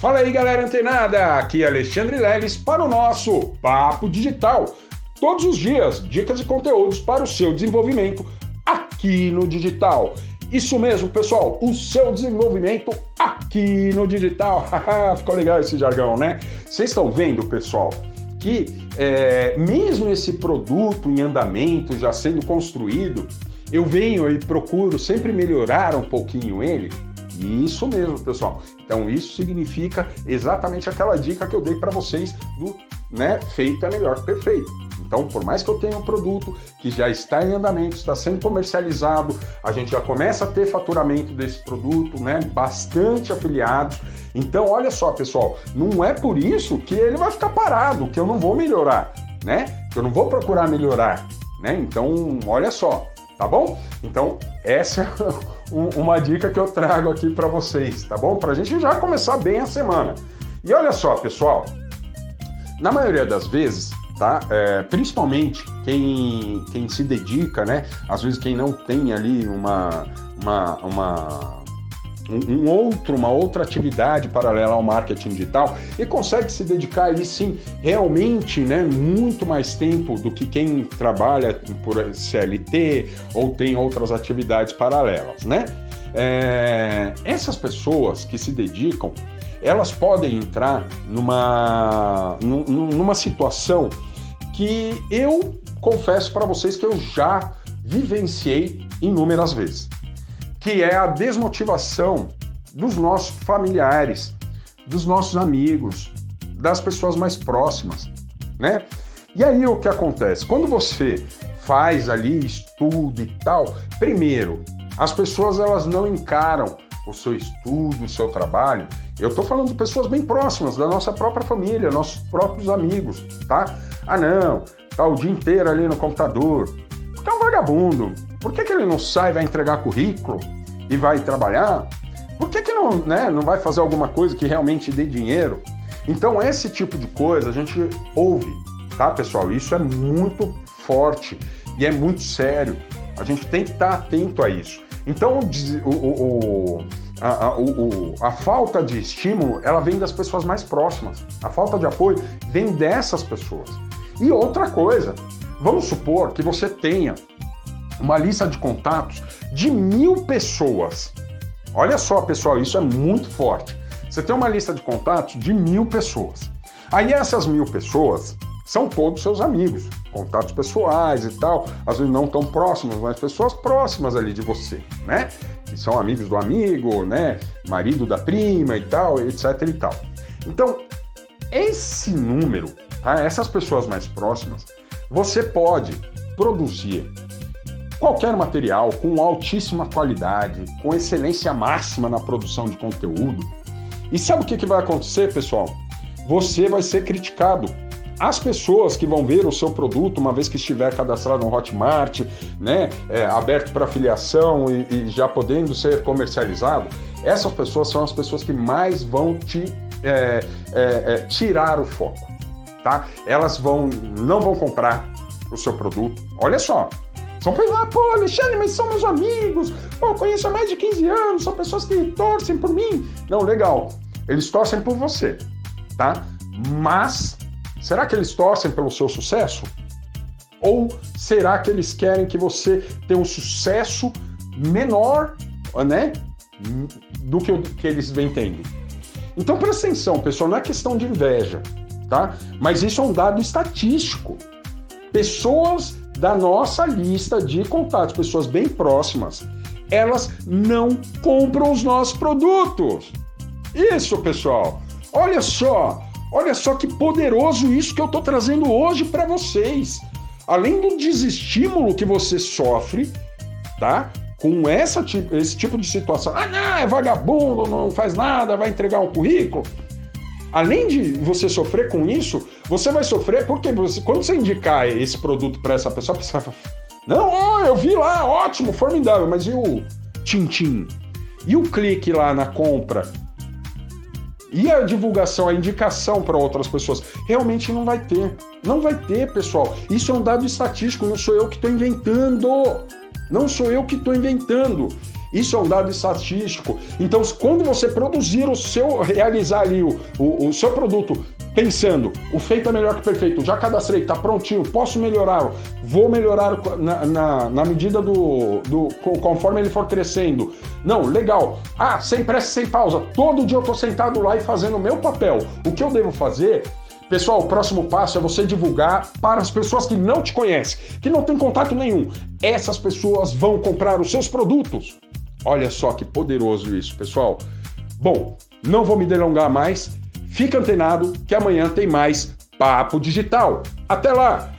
Fala aí, galera antenada! Aqui é Alexandre Leles para o nosso Papo Digital. Todos os dias, dicas e conteúdos para o seu desenvolvimento aqui no digital. Isso mesmo, pessoal, o seu desenvolvimento aqui no digital. Ficou legal esse jargão, né? Vocês estão vendo, pessoal, que é, mesmo esse produto em andamento, já sendo construído, eu venho e procuro sempre melhorar um pouquinho ele isso mesmo, pessoal. Então, isso significa exatamente aquela dica que eu dei para vocês do né, feito é melhor que perfeito. Então, por mais que eu tenha um produto que já está em andamento, está sendo comercializado, a gente já começa a ter faturamento desse produto, né? Bastante afiliados. Então, olha só, pessoal, não é por isso que ele vai ficar parado, que eu não vou melhorar, né? Que eu não vou procurar melhorar, né? Então, olha só, tá bom? Então, essa é uma dica que eu trago aqui para vocês, tá bom? Para a gente já começar bem a semana. E olha só, pessoal, na maioria das vezes, tá? É, principalmente quem, quem se dedica, né? Às vezes quem não tem ali uma, uma, uma um, outro, uma outra atividade paralela ao marketing digital e consegue se dedicar ali sim realmente, né, muito mais tempo do que quem trabalha por CLT ou tem outras atividades paralelas, né? É, essas pessoas que se dedicam, elas podem entrar numa, numa situação que eu confesso para vocês que eu já vivenciei inúmeras vezes que é a desmotivação dos nossos familiares, dos nossos amigos, das pessoas mais próximas, né? E aí o que acontece? Quando você faz ali estudo e tal, primeiro, as pessoas elas não encaram o seu estudo, o seu trabalho. Eu estou falando de pessoas bem próximas, da nossa própria família, nossos próprios amigos, tá? Ah, não, tá o dia inteiro ali no computador. Porque é um vagabundo, por que, que ele não sai, vai entregar currículo e vai trabalhar? Por que, que não, né, não vai fazer alguma coisa que realmente dê dinheiro? Então, esse tipo de coisa a gente ouve, tá, pessoal? Isso é muito forte e é muito sério. A gente tem que estar atento a isso. Então, o, o, o, a, a, a falta de estímulo, ela vem das pessoas mais próximas. A falta de apoio vem dessas pessoas. E outra coisa, vamos supor que você tenha uma lista de contatos de mil pessoas. Olha só, pessoal, isso é muito forte. Você tem uma lista de contatos de mil pessoas. Aí essas mil pessoas são todos seus amigos, contatos pessoais e tal, às vezes não tão próximos, mas pessoas próximas ali de você, né? Que são amigos do amigo, né? Marido da prima e tal, etc e tal. Então, esse número, tá? essas pessoas mais próximas, você pode produzir qualquer material com altíssima qualidade, com excelência máxima na produção de conteúdo. E sabe o que, vai acontecer, pessoal? Você vai ser criticado. As pessoas que vão ver o seu produto, uma vez que estiver cadastrado no Hotmart, né, é, aberto para afiliação e, e, já podendo ser comercializado, essas pessoas são as pessoas que mais vão te é, é, é tirar o foco, tá? Elas vão, não vão comprar o seu produto. Olha só, são pessoas, ah, pô, Alexandre, mas são meus amigos, pô, conheço há mais de 15 anos, são pessoas que torcem por mim. Não, legal, eles torcem por você, tá? Mas, será que eles torcem pelo seu sucesso? Ou será que eles querem que você tenha um sucesso menor, né, do que, que eles vêm tendo? Então presta atenção, pessoal, não é questão de inveja, tá? Mas isso é um dado estatístico. Pessoas da nossa lista de contatos, pessoas bem próximas, elas não compram os nossos produtos. Isso, pessoal. Olha só, olha só que poderoso isso que eu estou trazendo hoje para vocês. Além do desestímulo que você sofre, tá? Com essa, esse tipo de situação. Ah, não, é vagabundo, não faz nada, vai entregar um currículo além de você sofrer com isso, você vai sofrer porque você, quando você indicar esse produto para essa pessoa, a pessoa fala, não, eu vi lá, ótimo, formidável, mas e o tintim? E o clique lá na compra? E a divulgação, a indicação para outras pessoas? Realmente não vai ter. Não vai ter, pessoal. Isso é um dado estatístico, não sou eu que estou inventando. Não sou eu que estou inventando. Isso é um dado estatístico. Então, quando você produzir o seu, realizar ali o, o, o seu produto pensando, o feito é melhor que perfeito, já cadastrei, está prontinho, posso melhorar, vou melhorar na, na, na medida do, do. conforme ele for crescendo. Não, legal. Ah, sem pressa, sem pausa. Todo dia eu estou sentado lá e fazendo o meu papel. O que eu devo fazer Pessoal, o próximo passo é você divulgar para as pessoas que não te conhecem, que não têm contato nenhum. Essas pessoas vão comprar os seus produtos. Olha só que poderoso isso, pessoal. Bom, não vou me delongar mais. Fica antenado que amanhã tem mais Papo Digital. Até lá!